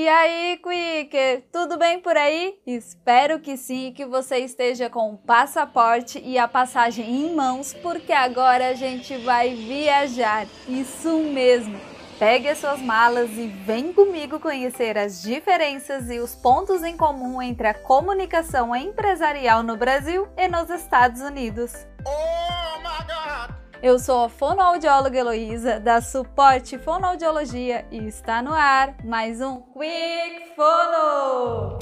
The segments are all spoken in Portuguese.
E aí, Quicker, tudo bem por aí? Espero que sim que você esteja com o passaporte e a passagem em mãos, porque agora a gente vai viajar. Isso mesmo! Pegue as suas malas e vem comigo conhecer as diferenças e os pontos em comum entre a comunicação empresarial no Brasil e nos Estados Unidos. Oh! Eu sou a fonoaudióloga Heloísa, da Suporte Fonoaudiologia, e está no ar mais um Quick Fono!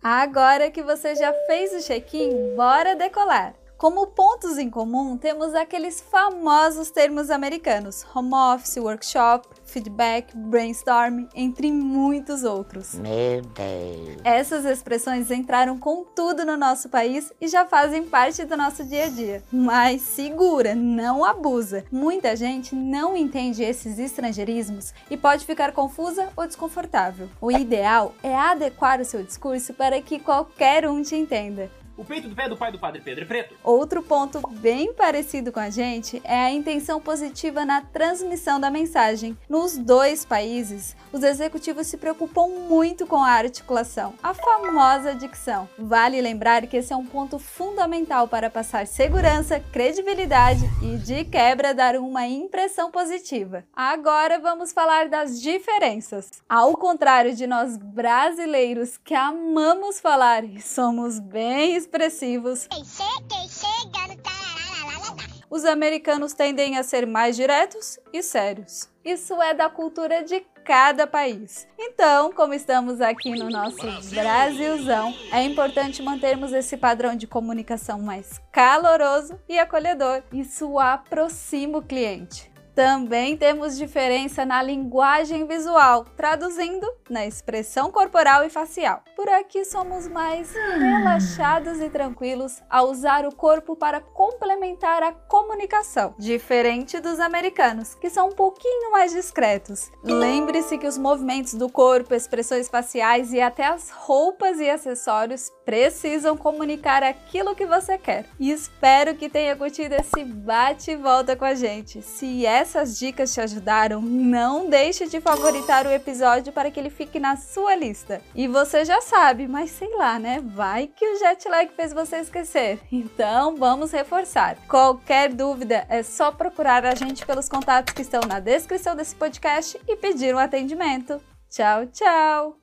Agora que você já fez o check-in, bora decolar! Como pontos em comum, temos aqueles famosos termos americanos: home office, workshop, feedback, brainstorm, entre muitos outros. Meu Deus! Essas expressões entraram com tudo no nosso país e já fazem parte do nosso dia a dia. Mas segura, não abusa. Muita gente não entende esses estrangeirismos e pode ficar confusa ou desconfortável. O ideal é adequar o seu discurso para que qualquer um te entenda. O peito do pé do pai do padre Pedro é preto. Outro ponto bem parecido com a gente é a intenção positiva na transmissão da mensagem. Nos dois países, os executivos se preocupam muito com a articulação, a famosa dicção. Vale lembrar que esse é um ponto fundamental para passar segurança, credibilidade e, de quebra, dar uma impressão positiva. Agora vamos falar das diferenças. Ao contrário de nós brasileiros que amamos falar e somos bem expressivos. Os americanos tendem a ser mais diretos e sérios. Isso é da cultura de cada país. Então, como estamos aqui no nosso Brasilzão, é importante mantermos esse padrão de comunicação mais caloroso e acolhedor. Isso aproxima o cliente. Também temos diferença na linguagem visual, traduzindo na expressão corporal e facial. Por aqui somos mais relaxados e tranquilos a usar o corpo para complementar a comunicação, diferente dos americanos, que são um pouquinho mais discretos. Lembre-se que os movimentos do corpo, expressões faciais e até as roupas e acessórios precisam comunicar aquilo que você quer. E espero que tenha curtido esse bate e volta com a gente. Se é essas dicas te ajudaram, não deixe de favoritar o episódio para que ele fique na sua lista. E você já sabe, mas sei lá, né? Vai que o jet lag fez você esquecer. Então vamos reforçar. Qualquer dúvida é só procurar a gente pelos contatos que estão na descrição desse podcast e pedir um atendimento. Tchau, tchau!